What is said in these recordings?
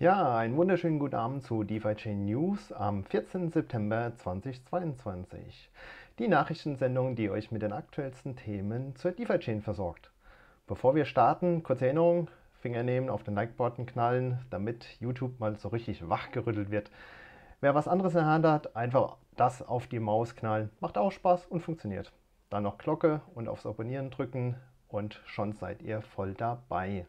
Ja, einen wunderschönen guten Abend zu DeFi Chain News am 14. September 2022. Die Nachrichtensendung, die euch mit den aktuellsten Themen zur DeFi Chain versorgt. Bevor wir starten, kurze Erinnerung, Finger nehmen, auf den Like-Button knallen, damit YouTube mal so richtig wachgerüttelt wird. Wer was anderes in der Hand hat, einfach das auf die Maus knallen. Macht auch Spaß und funktioniert. Dann noch Glocke und aufs Abonnieren drücken und schon seid ihr voll dabei.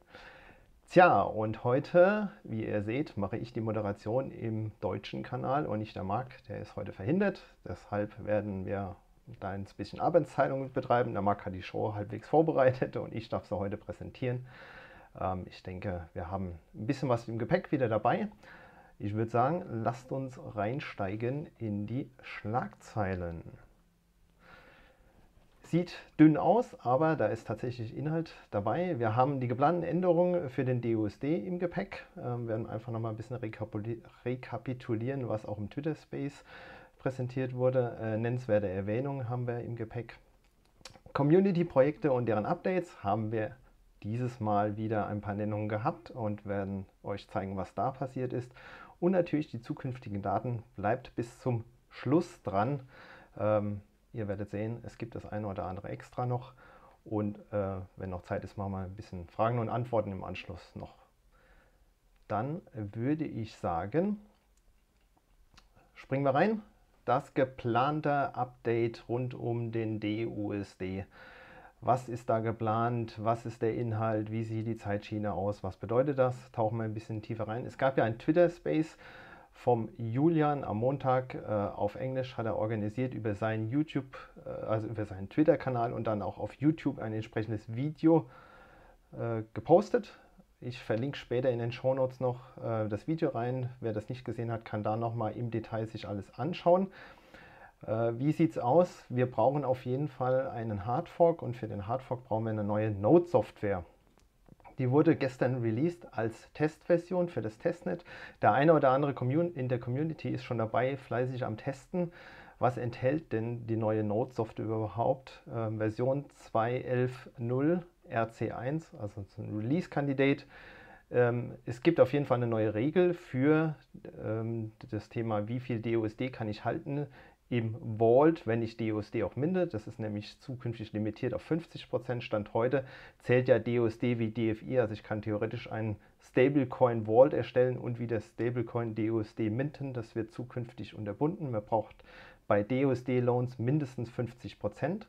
Tja, und heute, wie ihr seht, mache ich die Moderation im deutschen Kanal und nicht der Marc, der ist heute verhindert. Deshalb werden wir da ein bisschen Arbeitsteilung betreiben. Der Marc hat die Show halbwegs vorbereitet und ich darf sie heute präsentieren. Ähm, ich denke, wir haben ein bisschen was im Gepäck wieder dabei. Ich würde sagen, lasst uns reinsteigen in die Schlagzeilen. Sieht dünn aus, aber da ist tatsächlich Inhalt dabei. Wir haben die geplanten Änderungen für den DUSD im Gepäck. Ähm, werden einfach nochmal ein bisschen rekapitulieren, was auch im Twitter Space präsentiert wurde. Äh, nennenswerte Erwähnungen haben wir im Gepäck. Community-Projekte und deren Updates haben wir dieses Mal wieder ein paar Nennungen gehabt und werden euch zeigen, was da passiert ist. Und natürlich die zukünftigen Daten bleibt bis zum Schluss dran. Ähm, Ihr werdet sehen, es gibt das eine oder andere extra noch. Und äh, wenn noch Zeit ist, machen wir ein bisschen Fragen und Antworten im Anschluss noch. Dann würde ich sagen, springen wir rein. Das geplante Update rund um den DUSD. Was ist da geplant? Was ist der Inhalt? Wie sieht die Zeitschiene aus? Was bedeutet das? Tauchen wir ein bisschen tiefer rein. Es gab ja ein Twitter-Space vom Julian am Montag äh, auf Englisch hat er organisiert über seinen YouTube, äh, also über seinen Twitter-Kanal und dann auch auf YouTube ein entsprechendes Video äh, gepostet. Ich verlinke später in den Shownotes noch äh, das Video rein. Wer das nicht gesehen hat, kann da nochmal im Detail sich alles anschauen. Äh, wie sieht es aus? Wir brauchen auf jeden Fall einen Hardfork und für den Hardfork brauchen wir eine neue Node-Software. Die wurde gestern released als Testversion für das Testnet. Der eine oder andere in der Community ist schon dabei, fleißig am Testen. Was enthält denn die neue Node-Software überhaupt? Ähm, Version 2.11.0 RC1, also ein Release-Kandidat. Ähm, es gibt auf jeden Fall eine neue Regel für ähm, das Thema, wie viel DOSD kann ich halten im Vault, wenn ich DUSD auch minde. Das ist nämlich zukünftig limitiert auf 50%. Stand heute zählt ja DUSD wie DFI. Also ich kann theoretisch einen Stablecoin Vault erstellen und wieder Stablecoin DUSD minten. Das wird zukünftig unterbunden. Man braucht bei DUSD Loans mindestens 50%.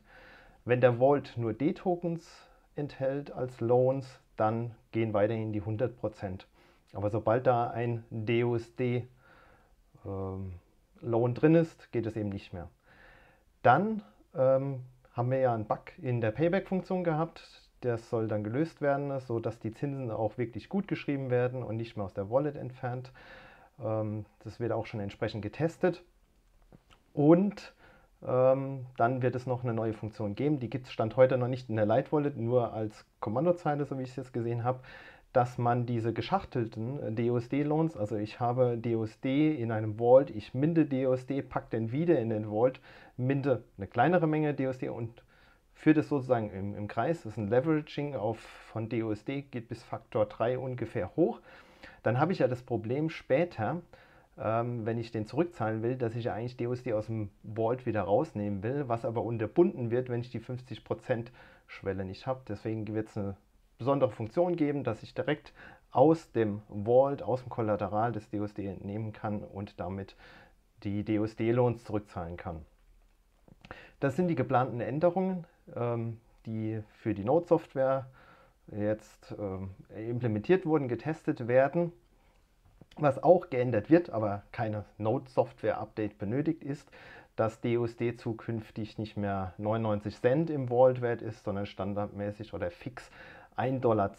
Wenn der Vault nur D-Tokens enthält als Loans, dann gehen weiterhin die 100%. Aber sobald da ein DUSD ähm, Loan drin ist, geht es eben nicht mehr. Dann ähm, haben wir ja einen Bug in der Payback-Funktion gehabt. Das soll dann gelöst werden, sodass die Zinsen auch wirklich gut geschrieben werden und nicht mehr aus der Wallet entfernt. Ähm, das wird auch schon entsprechend getestet. Und ähm, dann wird es noch eine neue Funktion geben. Die gibt es Stand heute noch nicht in der Light Wallet, nur als Kommandozeile, so wie ich es jetzt gesehen habe dass man diese geschachtelten DUSD-Loans, also ich habe DUSD in einem Vault, ich minde DUSD, packe den wieder in den Vault, minde eine kleinere Menge DUSD und führe das sozusagen im, im Kreis. Das ist ein Leveraging auf, von DUSD, geht bis Faktor 3 ungefähr hoch. Dann habe ich ja das Problem später, ähm, wenn ich den zurückzahlen will, dass ich ja eigentlich DUSD aus dem Vault wieder rausnehmen will, was aber unterbunden wird, wenn ich die 50% Schwelle nicht habe. Deswegen wird es eine besondere Funktion geben, dass ich direkt aus dem Vault, aus dem Kollateral des DUSD entnehmen kann und damit die DUSD-Loans zurückzahlen kann. Das sind die geplanten Änderungen, ähm, die für die Node-Software jetzt ähm, implementiert wurden, getestet werden. Was auch geändert wird, aber keine Node-Software-Update benötigt, ist, dass DUSD zukünftig nicht mehr 99 Cent im Vault wert ist, sondern standardmäßig oder fix 1,20 Dollar.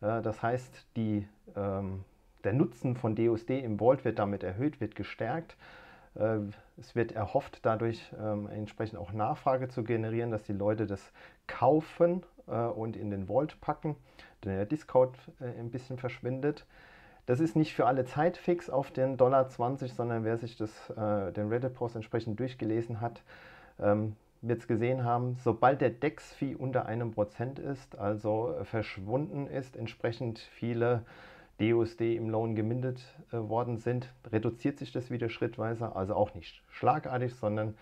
Äh, das heißt, die, ähm, der Nutzen von DUSD im Vault wird damit erhöht, wird gestärkt. Äh, es wird erhofft, dadurch ähm, entsprechend auch Nachfrage zu generieren, dass die Leute das kaufen äh, und in den Vault packen, denn der Discount ein bisschen verschwindet. Das ist nicht für alle Zeit fix auf den Dollar 20, sondern wer sich das, den Reddit-Post entsprechend durchgelesen hat, ähm, es gesehen haben, sobald der DEX-Fee unter einem Prozent ist, also verschwunden ist, entsprechend viele DUSD im Loan gemindet äh, worden sind, reduziert sich das wieder schrittweise, also auch nicht schlagartig, sondern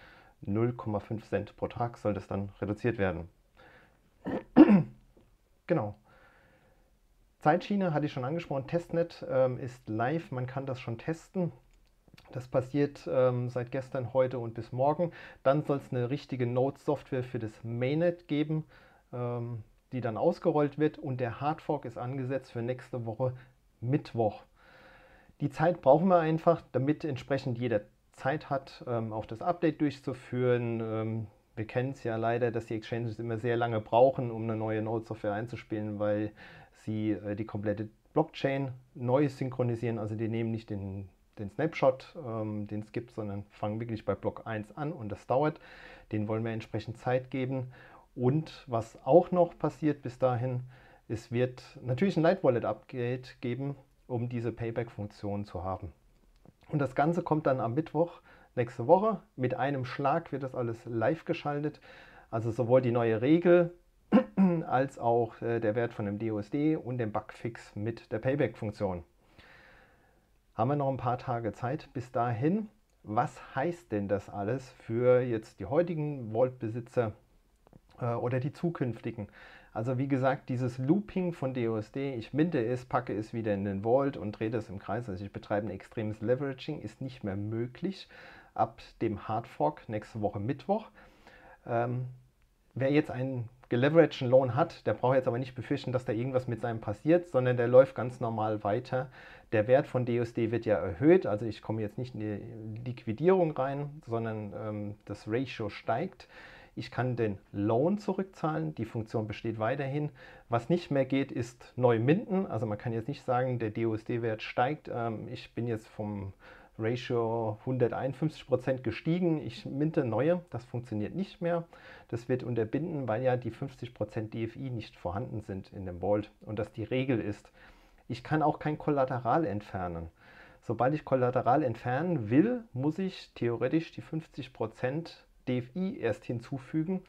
0,5 Cent pro Tag soll das dann reduziert werden. genau. Zeitschiene hatte ich schon angesprochen. Testnet ähm, ist live, man kann das schon testen. Das passiert ähm, seit gestern, heute und bis morgen. Dann soll es eine richtige Node-Software für das Mainnet geben, ähm, die dann ausgerollt wird. Und der Hardfork ist angesetzt für nächste Woche Mittwoch. Die Zeit brauchen wir einfach, damit entsprechend jeder Zeit hat, ähm, auch das Update durchzuführen. Ähm, wir kennen es ja leider, dass die Exchanges immer sehr lange brauchen, um eine neue Node-Software einzuspielen, weil sie äh, die komplette Blockchain neu synchronisieren. Also die nehmen nicht den, den Snapshot, ähm, den es gibt, sondern fangen wirklich bei Block 1 an und das dauert. Den wollen wir entsprechend Zeit geben. Und was auch noch passiert bis dahin, es wird natürlich ein Light Wallet Update geben, um diese Payback-Funktion zu haben. Und das Ganze kommt dann am Mittwoch nächste Woche. Mit einem Schlag wird das alles live geschaltet. Also sowohl die neue Regel als auch äh, der Wert von dem DOSD und dem Bugfix mit der Payback-Funktion. Haben wir noch ein paar Tage Zeit bis dahin. Was heißt denn das alles für jetzt die heutigen Vault-Besitzer äh, oder die zukünftigen? Also wie gesagt, dieses Looping von DOSD, ich minte es, packe es wieder in den Vault und drehe das im Kreis, also ich betreibe ein extremes Leveraging, ist nicht mehr möglich ab dem Hardfork nächste Woche Mittwoch. Ähm, wer jetzt einen geleveragten Loan hat, der braucht jetzt aber nicht befürchten, dass da irgendwas mit seinem passiert, sondern der läuft ganz normal weiter. Der Wert von DOSD wird ja erhöht, also ich komme jetzt nicht in die Liquidierung rein, sondern ähm, das Ratio steigt. Ich kann den Loan zurückzahlen, die Funktion besteht weiterhin. Was nicht mehr geht, ist neu minden. Also man kann jetzt nicht sagen, der DOSD-Wert steigt. Ähm, ich bin jetzt vom Ratio 151% gestiegen. Ich minte neue, das funktioniert nicht mehr. Das wird unterbinden, weil ja die 50% DFI nicht vorhanden sind in dem Vault und das die Regel ist. Ich kann auch kein Kollateral entfernen. Sobald ich Kollateral entfernen will, muss ich theoretisch die 50% DFI erst hinzufügen.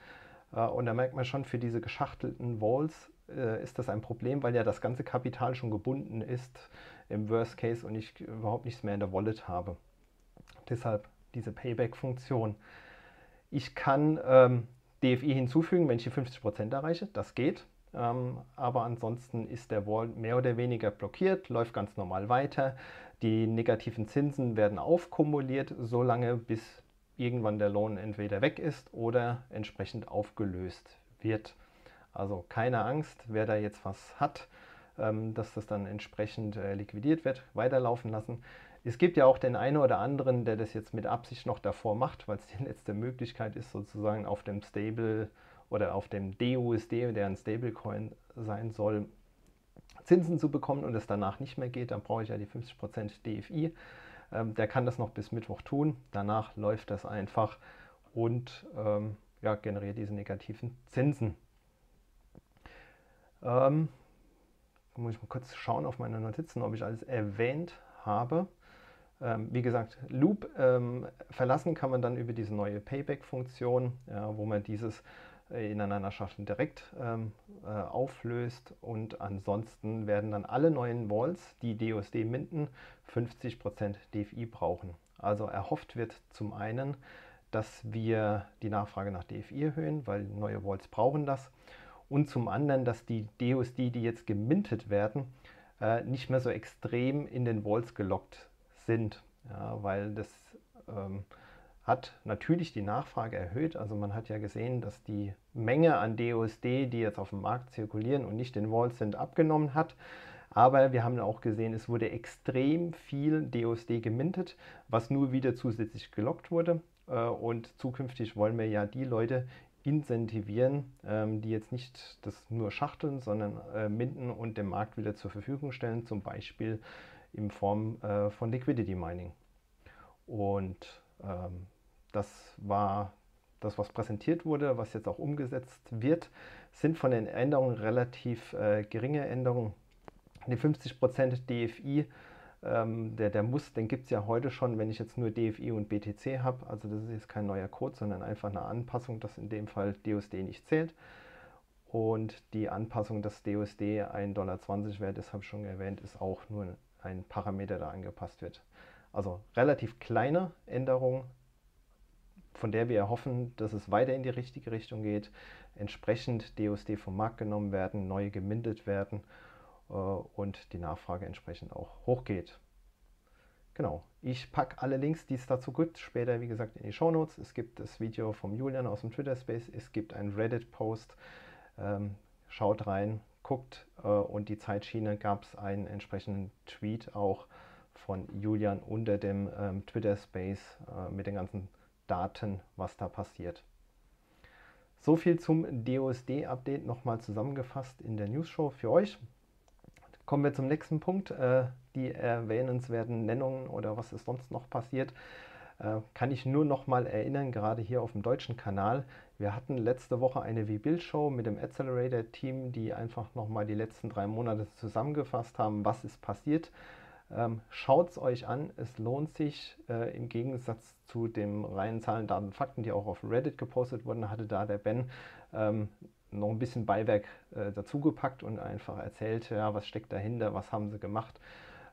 Äh, und da merkt man schon, für diese geschachtelten Walls äh, ist das ein Problem, weil ja das ganze Kapital schon gebunden ist im Worst Case und ich überhaupt nichts mehr in der Wallet habe. Deshalb diese Payback-Funktion. Ich kann ähm, DFI hinzufügen, wenn ich die 50% erreiche, das geht. Ähm, aber ansonsten ist der Wall mehr oder weniger blockiert, läuft ganz normal weiter. Die negativen Zinsen werden aufkumuliert, solange bis irgendwann der Lohn entweder weg ist oder entsprechend aufgelöst wird. Also keine Angst, wer da jetzt was hat, dass das dann entsprechend äh, liquidiert wird, weiterlaufen lassen. Es gibt ja auch den einen oder anderen, der das jetzt mit Absicht noch davor macht, weil es die letzte Möglichkeit ist, sozusagen auf dem Stable oder auf dem DUSD, der ein Stablecoin sein soll, Zinsen zu bekommen und es danach nicht mehr geht. Dann brauche ich ja die 50% DFI. Ähm, der kann das noch bis Mittwoch tun. Danach läuft das einfach und ähm, ja, generiert diese negativen Zinsen. Ähm, muss ich mal kurz schauen auf meine Notizen, ob ich alles erwähnt habe. Ähm, wie gesagt, Loop ähm, verlassen kann man dann über diese neue Payback-Funktion, ja, wo man dieses äh, ineinander schaffen direkt ähm, äh, auflöst und ansonsten werden dann alle neuen Walls, die DOSD minden, 50% DFI brauchen. Also erhofft wird zum einen, dass wir die Nachfrage nach DFI erhöhen, weil neue Walls brauchen das und zum anderen, dass die DOSD, die jetzt gemintet werden, äh, nicht mehr so extrem in den Walls gelockt sind, ja, weil das ähm, hat natürlich die Nachfrage erhöht. Also man hat ja gesehen, dass die Menge an DOSD, die jetzt auf dem Markt zirkulieren und nicht in Walls sind, abgenommen hat. Aber wir haben auch gesehen, es wurde extrem viel DOSD gemintet, was nur wieder zusätzlich gelockt wurde. Äh, und zukünftig wollen wir ja die Leute incentivieren, ähm, die jetzt nicht das nur schachteln, sondern äh, minden und dem Markt wieder zur Verfügung stellen, zum Beispiel in Form äh, von Liquidity Mining. Und ähm, das war das, was präsentiert wurde, was jetzt auch umgesetzt wird, sind von den Änderungen relativ äh, geringe Änderungen. Die 50% DFI ähm, der, der muss, den gibt es ja heute schon, wenn ich jetzt nur DFI und BTC habe. Also das ist jetzt kein neuer Code, sondern einfach eine Anpassung, dass in dem Fall DOSD nicht zählt. Und die Anpassung des DUSD 1,20 Dollar Wert, das habe ich schon erwähnt, ist auch nur ein Parameter, der angepasst wird. Also relativ kleine Änderung, von der wir erhoffen, dass es weiter in die richtige Richtung geht, entsprechend DUSD vom Markt genommen werden, neue gemindet werden und die Nachfrage entsprechend auch hochgeht. Genau, ich packe alle Links, die es dazu gibt, später wie gesagt in die Show Notes. Es gibt das Video vom Julian aus dem Twitter Space, es gibt einen Reddit-Post. Ähm, schaut rein, guckt äh, und die Zeitschiene gab es einen entsprechenden Tweet auch von Julian unter dem ähm, Twitter Space äh, mit den ganzen Daten, was da passiert. So viel zum DOSD-Update nochmal zusammengefasst in der News Show für euch. Kommen wir zum nächsten Punkt, äh, die erwähnenswerten Nennungen oder was ist sonst noch passiert. Äh, kann ich nur noch mal erinnern, gerade hier auf dem deutschen Kanal. Wir hatten letzte Woche eine V-Build-Show mit dem Accelerator-Team, die einfach noch mal die letzten drei Monate zusammengefasst haben, was ist passiert. Ähm, Schaut es euch an, es lohnt sich äh, im Gegensatz zu den reinen Zahlen, Daten, Fakten, die auch auf Reddit gepostet wurden, hatte da der Ben ähm, noch ein bisschen Beiwerk äh, dazugepackt und einfach erzählt, ja, was steckt dahinter, was haben sie gemacht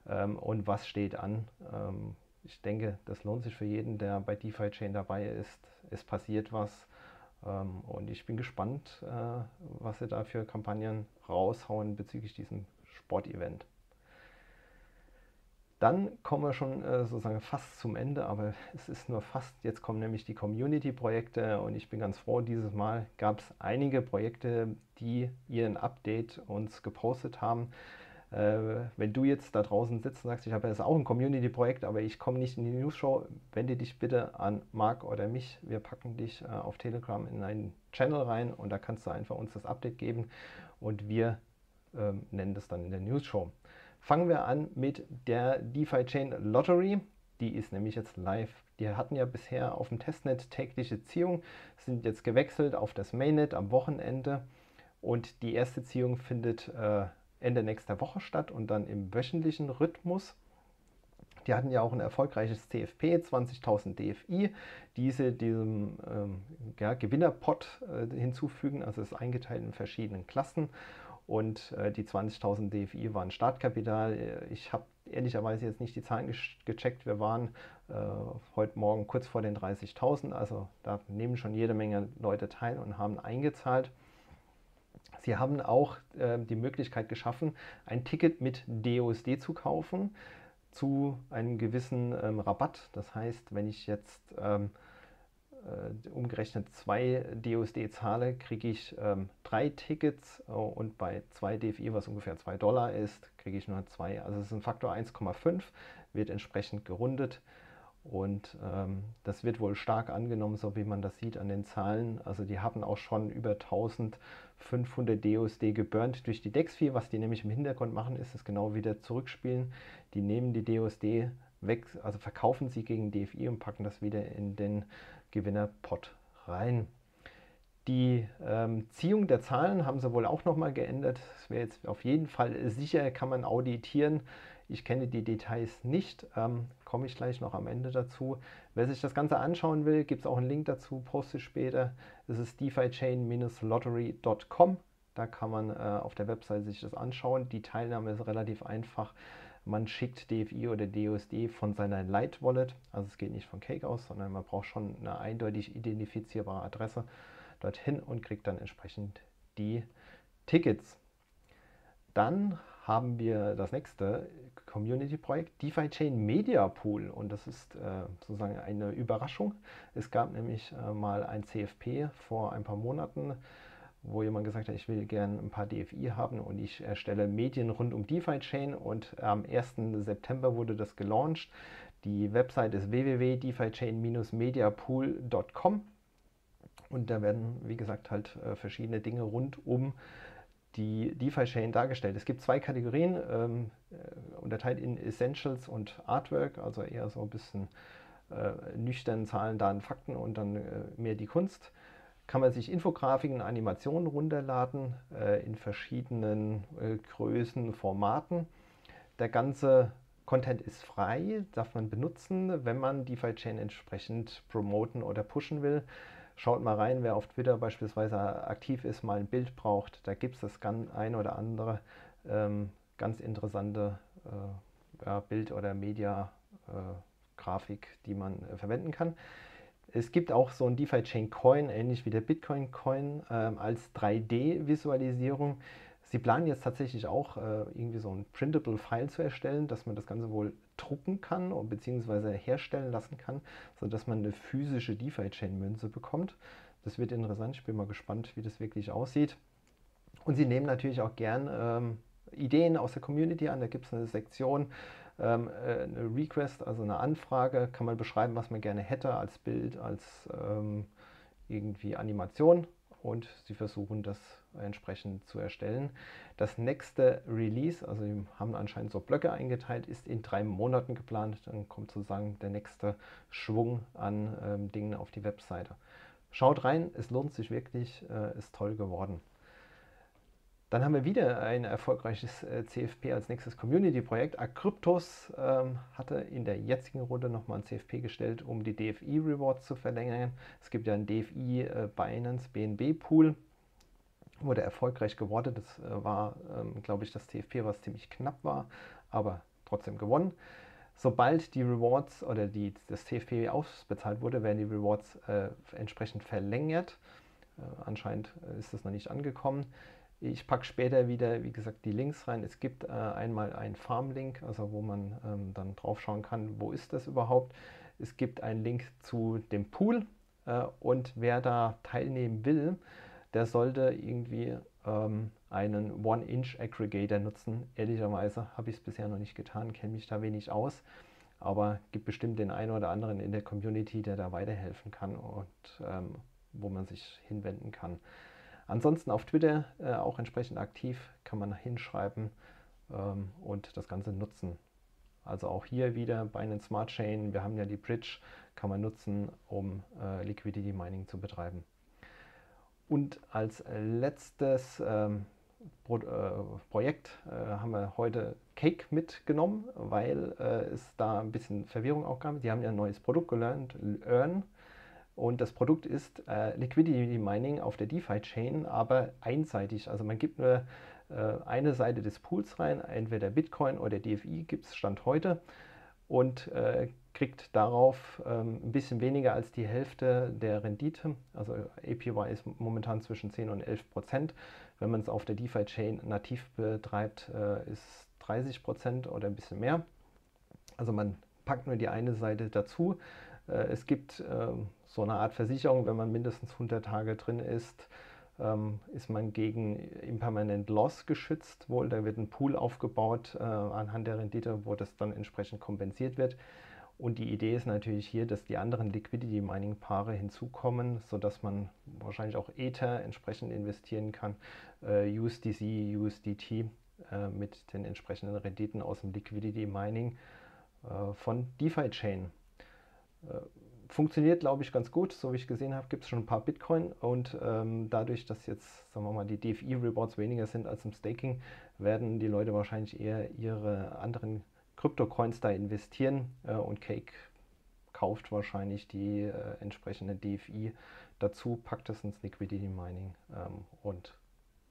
ähm, und was steht an. Ähm, ich denke, das lohnt sich für jeden, der bei DeFi Chain dabei ist. Es passiert was ähm, und ich bin gespannt, äh, was sie da für Kampagnen raushauen bezüglich diesem Sportevent. Dann kommen wir schon äh, sozusagen fast zum Ende, aber es ist nur fast. Jetzt kommen nämlich die Community-Projekte und ich bin ganz froh, dieses Mal gab es einige Projekte, die ihren Update uns gepostet haben. Äh, wenn du jetzt da draußen sitzt und sagst, ich habe jetzt auch ein Community-Projekt, aber ich komme nicht in die News-Show, wende dich bitte an Marc oder mich. Wir packen dich äh, auf Telegram in einen Channel rein und da kannst du einfach uns das Update geben und wir ähm, nennen das dann in der News-Show. Fangen wir an mit der DeFi Chain Lottery. Die ist nämlich jetzt live. Die hatten ja bisher auf dem Testnet tägliche Ziehung, sind jetzt gewechselt auf das Mainnet am Wochenende. Und die erste Ziehung findet äh, Ende nächster Woche statt und dann im wöchentlichen Rhythmus. Die hatten ja auch ein erfolgreiches CFP, 20.000 DFI, diese diesem ähm, ja, Gewinnerpot äh, hinzufügen, also ist eingeteilt in verschiedenen Klassen und äh, die 20.000 DFI waren Startkapital. Ich habe ehrlicherweise jetzt nicht die Zahlen gecheckt. Wir waren äh, heute Morgen kurz vor den 30.000, also da nehmen schon jede Menge Leute teil und haben eingezahlt. Sie haben auch äh, die Möglichkeit geschaffen, ein Ticket mit DOSD zu kaufen zu einem gewissen ähm, Rabatt. Das heißt, wenn ich jetzt ähm, äh, umgerechnet zwei DUSD zahle, kriege ich ähm, drei Tickets äh, und bei zwei DFI, was ungefähr 2 Dollar ist, kriege ich nur zwei. Also es ist ein Faktor 1,5, wird entsprechend gerundet und ähm, das wird wohl stark angenommen, so wie man das sieht an den Zahlen. Also die haben auch schon über 1500 DUSD geburnt durch die DEX-Fee. Was die nämlich im Hintergrund machen, ist es genau wieder zurückspielen. Die nehmen die DUSD weg, also verkaufen sie gegen DFI und packen das wieder in den Gewinnerpot rein. Die ähm, Ziehung der Zahlen haben sie wohl auch nochmal geändert. Das wäre jetzt auf jeden Fall sicher, kann man auditieren. Ich kenne die Details nicht, ähm, komme ich gleich noch am Ende dazu. Wer sich das Ganze anschauen will, gibt es auch einen Link dazu, poste später. Das ist defichain-lottery.com. Da kann man äh, auf der Website sich das anschauen. Die Teilnahme ist relativ einfach. Man schickt DFI oder DUSD von seiner Light Wallet, also es geht nicht von Cake aus, sondern man braucht schon eine eindeutig identifizierbare Adresse dorthin und kriegt dann entsprechend die Tickets. Dann haben wir das nächste Community-Projekt, DeFi Chain Media Pool. Und das ist äh, sozusagen eine Überraschung. Es gab nämlich äh, mal ein CFP vor ein paar Monaten wo jemand gesagt hat, ich will gerne ein paar DFI haben und ich erstelle Medien rund um DeFi Chain und am 1. September wurde das gelauncht. Die Website ist www.defichain-mediapool.com und da werden, wie gesagt, halt äh, verschiedene Dinge rund um die DeFi-Chain dargestellt. Es gibt zwei Kategorien, ähm, äh, unterteilt in Essentials und Artwork, also eher so ein bisschen äh, nüchtern Zahlen, Daten, Fakten und dann äh, mehr die Kunst kann man sich Infografiken, Animationen runterladen äh, in verschiedenen äh, Größen, Formaten. Der ganze Content ist frei, darf man benutzen, wenn man DeFi Chain entsprechend promoten oder pushen will. Schaut mal rein, wer auf Twitter beispielsweise aktiv ist, mal ein Bild braucht. Da gibt es das ein oder andere ähm, ganz interessante äh, ja, Bild- oder Media-Grafik, äh, die man äh, verwenden kann. Es gibt auch so ein DeFi-Chain Coin, ähnlich wie der Bitcoin Coin, ähm, als 3D-Visualisierung. Sie planen jetzt tatsächlich auch äh, irgendwie so ein printable File zu erstellen, dass man das Ganze wohl drucken kann bzw. herstellen lassen kann, sodass man eine physische DeFi-Chain-Münze bekommt. Das wird interessant. Ich bin mal gespannt, wie das wirklich aussieht. Und sie nehmen natürlich auch gern ähm, Ideen aus der Community an. Da gibt es eine Sektion, ähm, äh, eine Request, also eine Anfrage. Kann man beschreiben, was man gerne hätte als Bild, als ähm, irgendwie Animation. Und sie versuchen das entsprechend zu erstellen. Das nächste Release, also wir haben anscheinend so Blöcke eingeteilt, ist in drei Monaten geplant. Dann kommt sozusagen der nächste Schwung an ähm, Dingen auf die Webseite. Schaut rein, es lohnt sich wirklich, äh, ist toll geworden. Dann haben wir wieder ein erfolgreiches äh, CFP als nächstes Community-Projekt. Acryptos ähm, hatte in der jetzigen Runde nochmal ein CFP gestellt, um die DFI-Rewards zu verlängern. Es gibt ja einen DFI äh, wurde erfolgreich geworden. Das äh, war, ähm, glaube ich, das TFP, was ziemlich knapp war, aber trotzdem gewonnen. Sobald die Rewards oder die, das TFP ausbezahlt wurde, werden die Rewards äh, entsprechend verlängert. Äh, anscheinend ist das noch nicht angekommen. Ich packe später wieder, wie gesagt, die Links rein. Es gibt äh, einmal einen Farm-Link, also wo man ähm, dann drauf schauen kann, wo ist das überhaupt. Es gibt einen Link zu dem Pool äh, und wer da teilnehmen will, der sollte irgendwie ähm, einen One-Inch-Aggregator nutzen. Ehrlicherweise habe ich es bisher noch nicht getan, kenne mich da wenig aus, aber gibt bestimmt den einen oder anderen in der Community, der da weiterhelfen kann und ähm, wo man sich hinwenden kann. Ansonsten auf Twitter äh, auch entsprechend aktiv, kann man hinschreiben ähm, und das Ganze nutzen. Also auch hier wieder bei einem Smart Chain, wir haben ja die Bridge, kann man nutzen, um äh, Liquidity Mining zu betreiben. Und als letztes ähm, Pro, äh, Projekt äh, haben wir heute Cake mitgenommen, weil äh, es da ein bisschen Verwirrung auch gab. Die haben ja ein neues Produkt gelernt, Earn. Und das Produkt ist äh, Liquidity Mining auf der DeFi-Chain, aber einseitig. Also man gibt nur äh, eine Seite des Pools rein, entweder Bitcoin oder DFI gibt es Stand heute. Und äh, kriegt darauf ähm, ein bisschen weniger als die Hälfte der Rendite. Also APY ist momentan zwischen 10 und 11 Prozent. Wenn man es auf der DeFi-Chain nativ betreibt, äh, ist 30 Prozent oder ein bisschen mehr. Also man packt nur die eine Seite dazu. Äh, es gibt äh, so eine Art Versicherung, wenn man mindestens 100 Tage drin ist, ähm, ist man gegen Impermanent Loss geschützt. Wohl, da wird ein Pool aufgebaut äh, anhand der Rendite, wo das dann entsprechend kompensiert wird. Und die Idee ist natürlich hier, dass die anderen Liquidity Mining Paare hinzukommen, sodass man wahrscheinlich auch Ether entsprechend investieren kann, äh, USDC, USDT mit den entsprechenden Renditen aus dem Liquidity Mining von DeFi Chain. Funktioniert, glaube ich, ganz gut. So wie ich gesehen habe, gibt es schon ein paar Bitcoin und ähm, dadurch, dass jetzt, sagen wir mal, die DFI-Rewards weniger sind als im Staking, werden die Leute wahrscheinlich eher ihre anderen Krypto-Coins da investieren äh, und Cake kauft wahrscheinlich die äh, entsprechende DFI dazu, packt es ins Liquidity Mining ähm, und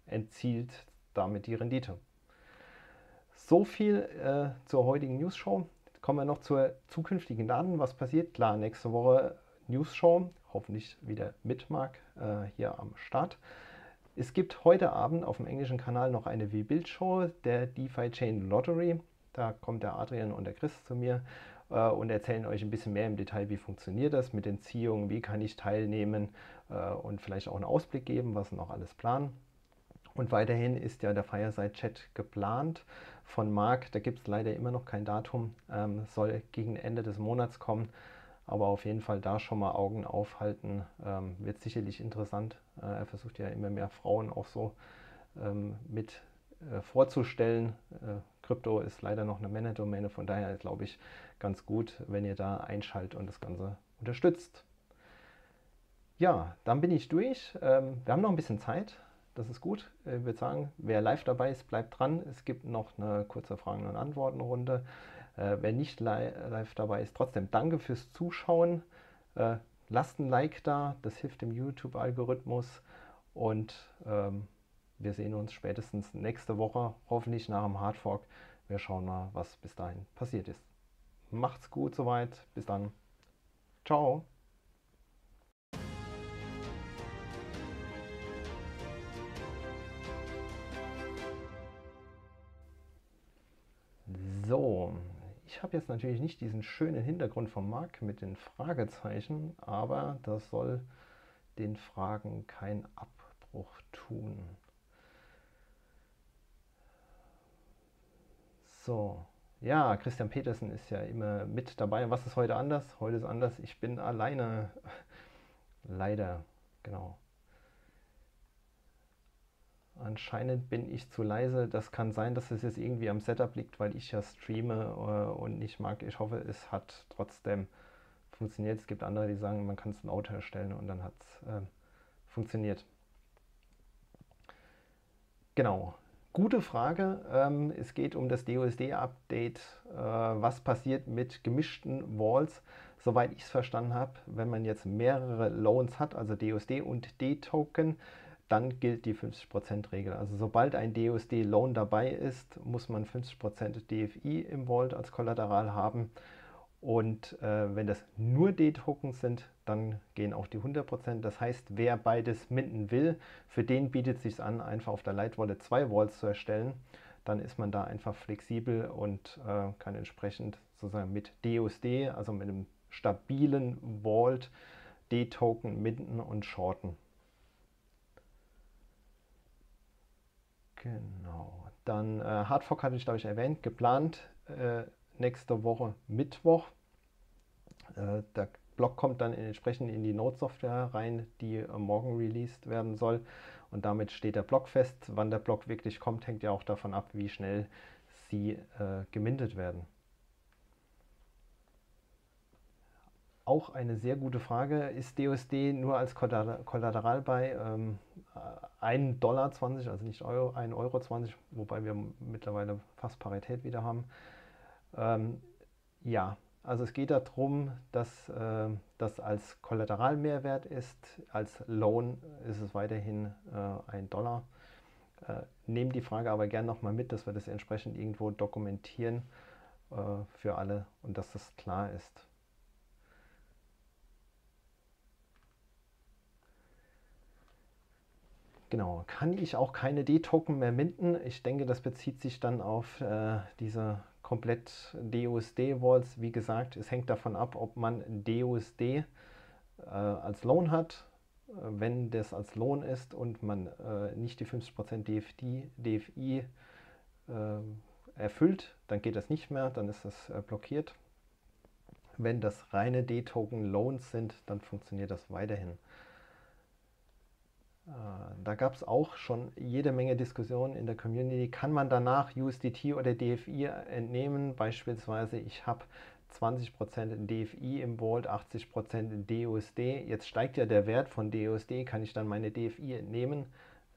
entzielt damit die Rendite. So viel äh, zur heutigen News Show. Kommen wir noch zur zukünftigen Daten. Was passiert? Klar, nächste Woche News Show, hoffentlich wieder mit Marc äh, hier am Start. Es gibt heute Abend auf dem englischen Kanal noch eine W-Bild-Show der DeFi Chain Lottery. Da kommt der Adrian und der Chris zu mir äh, und erzählen euch ein bisschen mehr im Detail, wie funktioniert das mit den Ziehungen, wie kann ich teilnehmen äh, und vielleicht auch einen Ausblick geben, was noch alles planen. Und weiterhin ist ja der Fireside-Chat geplant von Marc. Da gibt es leider immer noch kein Datum. Ähm, soll gegen Ende des Monats kommen. Aber auf jeden Fall da schon mal Augen aufhalten. Ähm, wird sicherlich interessant. Äh, er versucht ja immer mehr Frauen auch so ähm, mit äh, vorzustellen. Äh, Krypto ist leider noch eine Männerdomäne, von daher glaube ich ganz gut, wenn ihr da einschaltet und das Ganze unterstützt. Ja, dann bin ich durch. Ähm, wir haben noch ein bisschen Zeit. Das ist gut. Äh, ich würde sagen, wer live dabei ist, bleibt dran. Es gibt noch eine kurze Fragen- und Antwortenrunde. Wer nicht live dabei ist, trotzdem danke fürs Zuschauen. lasst ein Like da, das hilft dem YouTube-Algorithmus und ähm, wir sehen uns spätestens nächste Woche, hoffentlich nach dem Hardfork. Wir schauen mal, was bis dahin passiert ist. Macht's gut soweit. Bis dann. Ciao. Habe jetzt natürlich nicht diesen schönen Hintergrund vom Marc mit den Fragezeichen, aber das soll den Fragen keinen Abbruch tun. So, ja, Christian Petersen ist ja immer mit dabei. Was ist heute anders? Heute ist anders. Ich bin alleine. Leider, genau. Anscheinend bin ich zu leise. Das kann sein, dass es jetzt irgendwie am Setup liegt, weil ich ja streame äh, und nicht mag. Ich hoffe, es hat trotzdem funktioniert. Es gibt andere, die sagen, man kann es laut erstellen und dann hat es äh, funktioniert. Genau. Gute Frage. Ähm, es geht um das DOSD-Update. Äh, was passiert mit gemischten Walls? Soweit ich es verstanden habe, wenn man jetzt mehrere Loans hat, also DOSD und D-Token, dann gilt die 50%-Regel. Also sobald ein DOSD-Loan dabei ist, muss man 50% DFI im Vault als Kollateral haben. Und äh, wenn das nur D-Tokens sind, dann gehen auch die 100%. Das heißt, wer beides minden will, für den bietet es sich an, einfach auf der Lightwallet zwei Vaults zu erstellen. Dann ist man da einfach flexibel und äh, kann entsprechend sozusagen mit DUSD, also mit einem stabilen Vault, D-Token minden und shorten. Genau. Dann äh, Hardfork hatte ich, glaube ich, erwähnt, geplant äh, nächste Woche Mittwoch. Äh, der Block kommt dann entsprechend in die Node-Software rein, die äh, morgen released werden soll. Und damit steht der Block fest. Wann der Block wirklich kommt, hängt ja auch davon ab, wie schnell sie äh, gemintet werden. Auch eine sehr gute Frage. Ist DOSD nur als Kollateral bei ähm, 1,20 Dollar, also nicht Euro, 1,20 Euro, wobei wir mittlerweile fast Parität wieder haben? Ähm, ja, also es geht darum, dass äh, das als Kollateralmehrwert ist. Als Loan ist es weiterhin äh, ein Dollar. Äh, nehmen die Frage aber gerne nochmal mit, dass wir das entsprechend irgendwo dokumentieren äh, für alle und dass das klar ist. Genau, kann ich auch keine D-Token mehr minden. Ich denke, das bezieht sich dann auf äh, diese komplett DUSD-Walls. Wie gesagt, es hängt davon ab, ob man DUSD äh, als Lohn hat. Wenn das als Lohn ist und man äh, nicht die 50% DFD, DFI erfüllt, dann geht das nicht mehr, dann ist das äh, blockiert. Wenn das reine D-Token Loans sind, dann funktioniert das weiterhin. Äh, da gab es auch schon jede Menge Diskussionen in der Community. Kann man danach USDT oder DFI entnehmen? Beispielsweise, ich habe 20% DFI im Vault, 80% DUSD. Jetzt steigt ja der Wert von DUSD. Kann ich dann meine DFI entnehmen?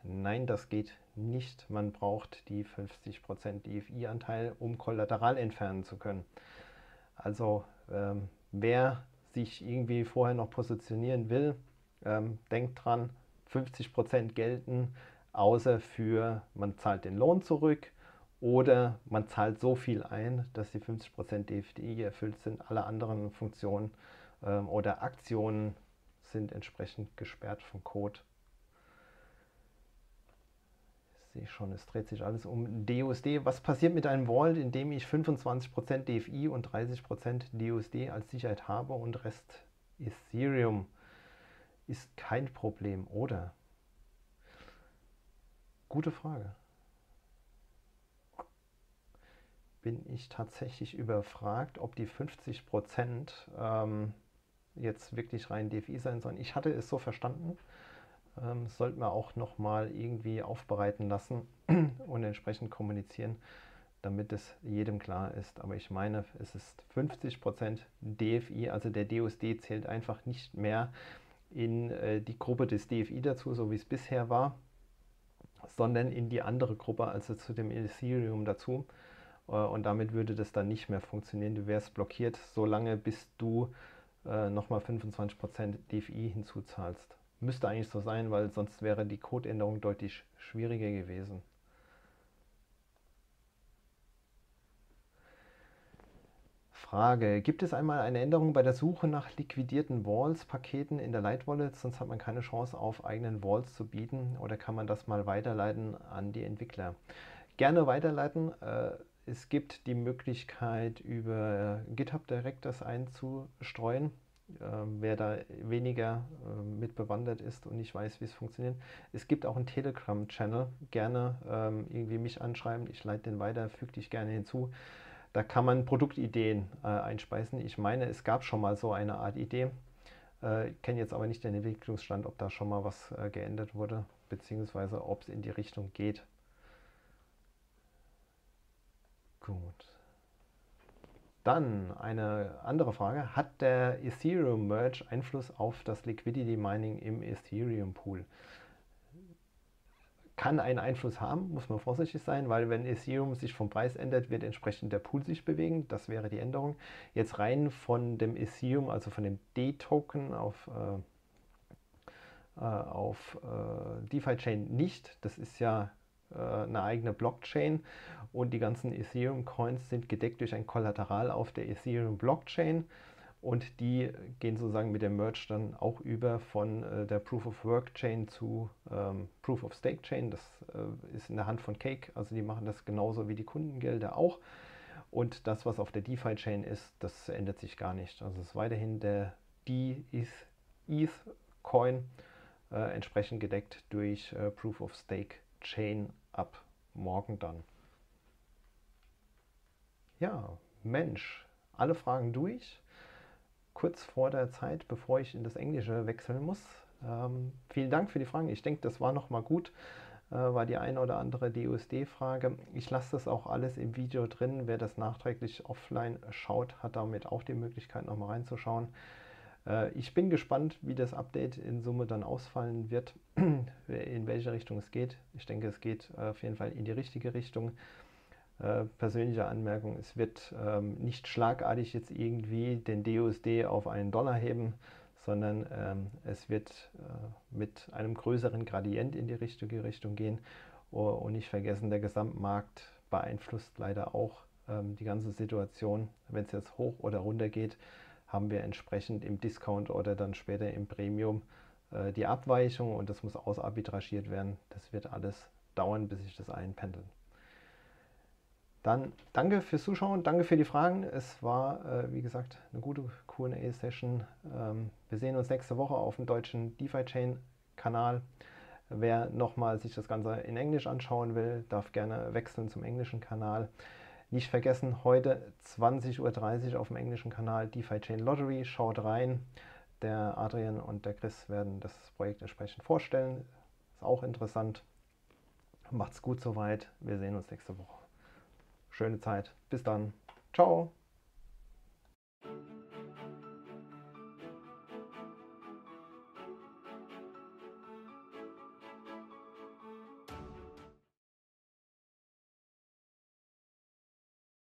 Nein, das geht nicht. Man braucht die 50% DFI-Anteil, um Kollateral entfernen zu können. Also ähm, wer sich irgendwie vorher noch positionieren will, ähm, denkt dran, 50% gelten, außer für man zahlt den Lohn zurück oder man zahlt so viel ein, dass die 50% DFDI erfüllt sind. Alle anderen Funktionen ähm, oder Aktionen sind entsprechend gesperrt vom Code. Ich sehe schon, es dreht sich alles um DUSD. Was passiert mit einem Vault, in dem ich 25% DFI und 30% DUSD als Sicherheit habe und Rest Ethereum? Ist kein Problem, oder? Gute Frage. Bin ich tatsächlich überfragt, ob die 50% ähm, jetzt wirklich rein DFI sein sollen. Ich hatte es so verstanden. Ähm, sollten wir auch nochmal irgendwie aufbereiten lassen und entsprechend kommunizieren, damit es jedem klar ist. Aber ich meine, es ist 50% DFI, also der DUSD zählt einfach nicht mehr in äh, die Gruppe des DFI dazu, so wie es bisher war, sondern in die andere Gruppe, also zu dem Ethereum dazu. Äh, und damit würde das dann nicht mehr funktionieren. Du wärst blockiert, solange bis du äh, nochmal 25% DFI hinzuzahlst. Müsste eigentlich so sein, weil sonst wäre die Codeänderung deutlich schwieriger gewesen. Frage, gibt es einmal eine Änderung bei der Suche nach liquidierten Walls-Paketen in der Light Wallet, sonst hat man keine Chance auf eigenen Walls zu bieten oder kann man das mal weiterleiten an die Entwickler? Gerne weiterleiten. Äh, es gibt die Möglichkeit über GitHub direkt das einzustreuen. Ähm, wer da weniger ähm, mit bewandert ist und nicht weiß, wie es funktioniert. Es gibt auch einen Telegram-Channel. Gerne ähm, irgendwie mich anschreiben. Ich leite den weiter, füge dich gerne hinzu. Da kann man Produktideen äh, einspeisen. Ich meine, es gab schon mal so eine Art Idee. Äh, kenne jetzt aber nicht den Entwicklungsstand, ob da schon mal was äh, geändert wurde, beziehungsweise ob es in die Richtung geht. Gut. Dann eine andere Frage. Hat der Ethereum Merge Einfluss auf das Liquidity Mining im Ethereum Pool? Kann einen Einfluss haben, muss man vorsichtig sein, weil wenn Ethereum sich vom Preis ändert, wird entsprechend der Pool sich bewegen. Das wäre die Änderung. Jetzt rein von dem Ethereum, also von dem D-Token auf, äh, äh auf äh, DeFi-Chain nicht. Das ist ja äh, eine eigene Blockchain und die ganzen Ethereum-Coins sind gedeckt durch ein Kollateral auf der Ethereum-Blockchain und die gehen sozusagen mit dem Merge dann auch über von äh, der Proof of Work Chain zu ähm, Proof of Stake Chain. Das äh, ist in der Hand von Cake, also die machen das genauso wie die Kundengelder auch. Und das, was auf der DeFi Chain ist, das ändert sich gar nicht. Also es ist weiterhin der D-ETH Coin äh, entsprechend gedeckt durch äh, Proof of Stake Chain ab morgen dann. Ja, Mensch, alle Fragen durch. Kurz vor der Zeit, bevor ich in das Englische wechseln muss. Ähm, vielen Dank für die Fragen. Ich denke, das war nochmal gut. Äh, war die eine oder andere DUSD-Frage. Ich lasse das auch alles im Video drin. Wer das nachträglich offline schaut, hat damit auch die Möglichkeit, nochmal reinzuschauen. Äh, ich bin gespannt, wie das Update in Summe dann ausfallen wird, in welche Richtung es geht. Ich denke, es geht äh, auf jeden Fall in die richtige Richtung. Äh, persönliche Anmerkung, es wird ähm, nicht schlagartig jetzt irgendwie den DUSD auf einen Dollar heben, sondern ähm, es wird mit einem größeren Gradient in die richtige Richtung gehen. und nicht vergessen, der Gesamtmarkt beeinflusst leider auch ähm, die ganze Situation, wenn es jetzt hoch oder runter geht haben wir entsprechend im Discount oder dann später im Premium äh, die Abweichung und das muss ausarbitragiert werden. Das wird alles dauern, bis sich das einpendelt. Dann danke fürs Zuschauen, danke für die Fragen. Es war, äh, wie gesagt, eine gute QA-Session. Ähm, wir sehen uns nächste Woche auf dem deutschen DeFi-Chain-Kanal. Wer nochmal sich das Ganze in Englisch anschauen will, darf gerne wechseln zum englischen Kanal. Nicht vergessen, heute 20.30 Uhr auf dem englischen Kanal DeFi Chain Lottery. Schaut rein. Der Adrian und der Chris werden das Projekt entsprechend vorstellen. Ist auch interessant. Macht's gut soweit. Wir sehen uns nächste Woche. Schöne Zeit. Bis dann. Ciao.